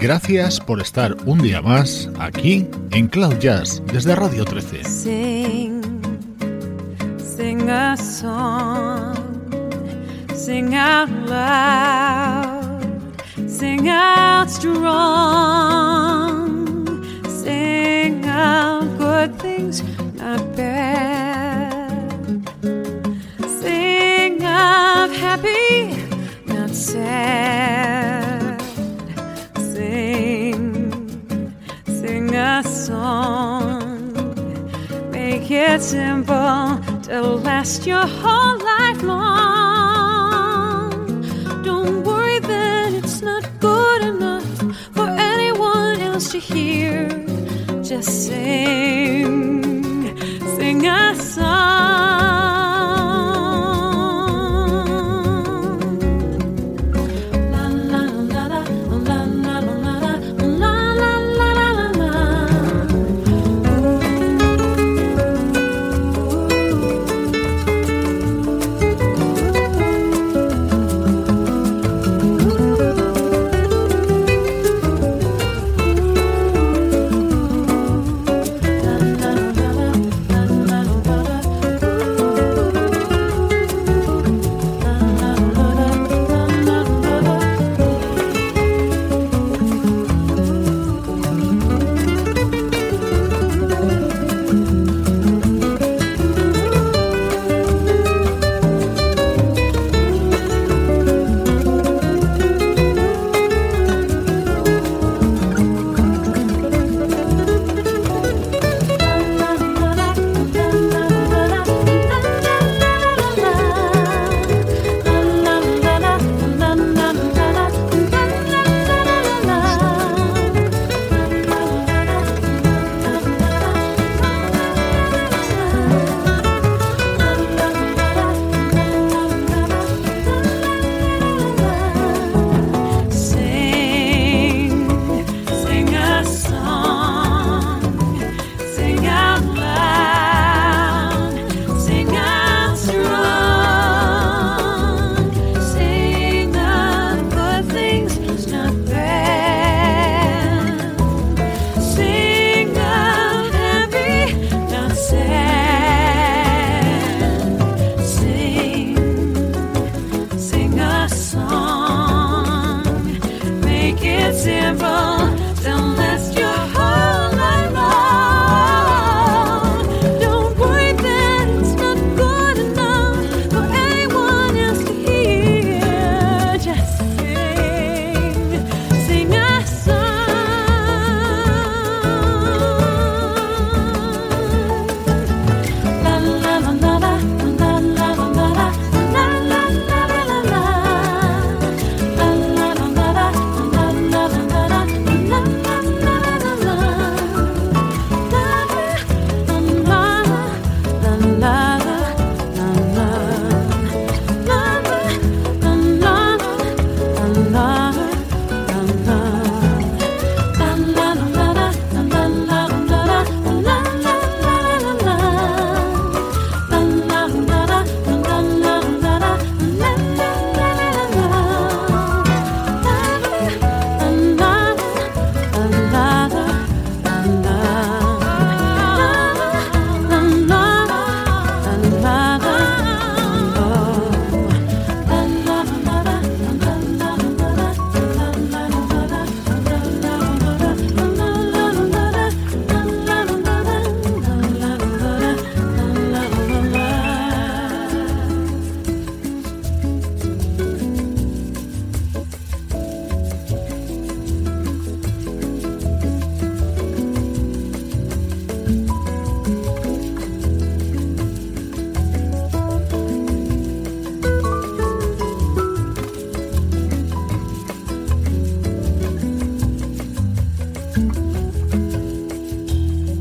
Gracias por estar un día más aquí en Cloud Jazz desde Radio 13. Sing, sing a song, sing sing Make it simple to last your whole life long. Don't worry that it's not good enough for anyone else to hear. Just sing,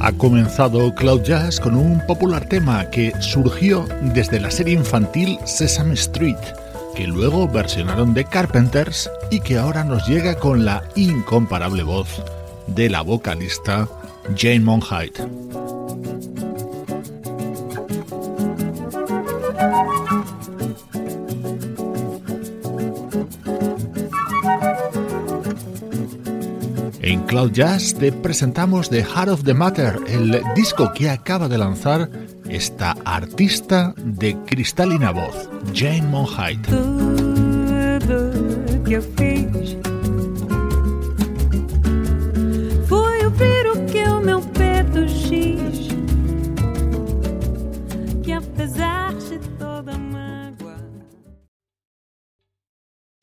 Ha comenzado Cloud Jazz con un popular tema que surgió desde la serie infantil Sesame Street, que luego versionaron de Carpenters y que ahora nos llega con la incomparable voz de la vocalista Jane Monheit. Cloud Jazz te presentamos The Heart of the Matter, el disco que acaba de lanzar esta artista de cristalina voz, Jane Monheit.